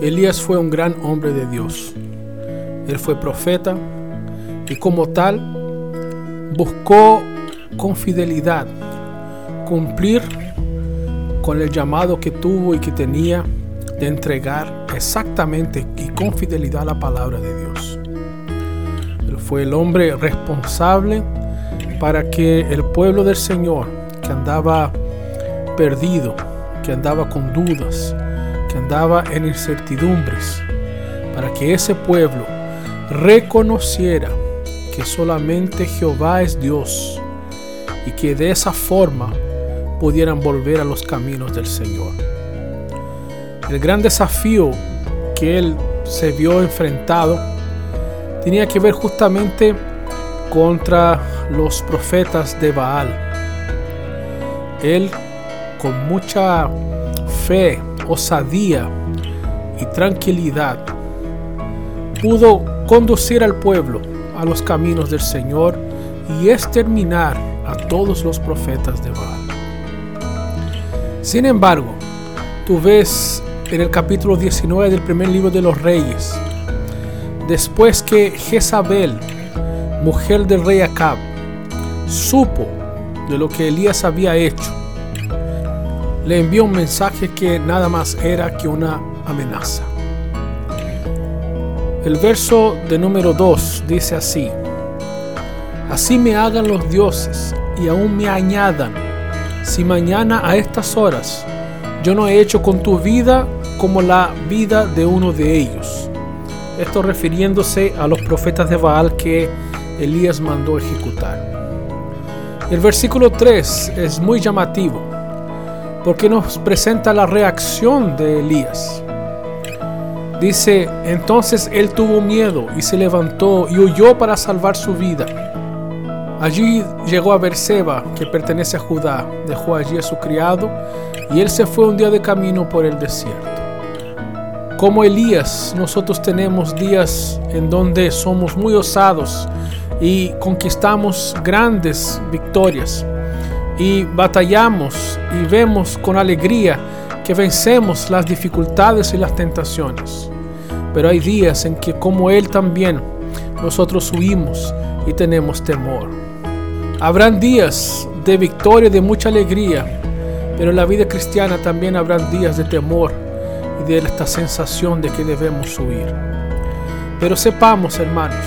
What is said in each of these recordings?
Elías fue un gran hombre de Dios. Él fue profeta y como tal buscó con fidelidad cumplir con el llamado que tuvo y que tenía de entregar exactamente y con fidelidad la palabra de Dios. Él fue el hombre responsable para que el pueblo del Señor, que andaba perdido, que andaba con dudas, andaba en incertidumbres, para que ese pueblo reconociera que solamente Jehová es Dios y que de esa forma pudieran volver a los caminos del Señor. El gran desafío que él se vio enfrentado tenía que ver justamente contra los profetas de Baal. Él con mucha fe, osadía y tranquilidad pudo conducir al pueblo a los caminos del Señor y exterminar a todos los profetas de Baal. Sin embargo, tú ves en el capítulo 19 del primer libro de los reyes, después que Jezabel, mujer del rey Acab, supo de lo que Elías había hecho, le envió un mensaje que nada más era que una amenaza. El verso de número 2 dice así, Así me hagan los dioses y aún me añadan, si mañana a estas horas yo no he hecho con tu vida como la vida de uno de ellos. Esto refiriéndose a los profetas de Baal que Elías mandó ejecutar. El versículo 3 es muy llamativo porque nos presenta la reacción de Elías. Dice, entonces él tuvo miedo y se levantó y huyó para salvar su vida. Allí llegó a Berseba, que pertenece a Judá, dejó allí a su criado y él se fue un día de camino por el desierto. Como Elías, nosotros tenemos días en donde somos muy osados y conquistamos grandes victorias y batallamos y vemos con alegría que vencemos las dificultades y las tentaciones. Pero hay días en que como Él también nosotros huimos y tenemos temor. Habrán días de victoria, de mucha alegría, pero en la vida cristiana también habrán días de temor y de esta sensación de que debemos huir. Pero sepamos, hermanos,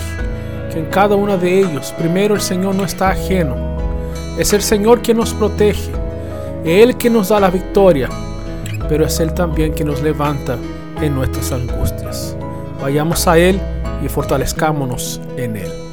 que en cada uno de ellos, primero el Señor no está ajeno. Es el Señor quien nos protege, Él que nos da la victoria pero es Él también que nos levanta en nuestras angustias. Vayamos a Él y fortalezcámonos en Él.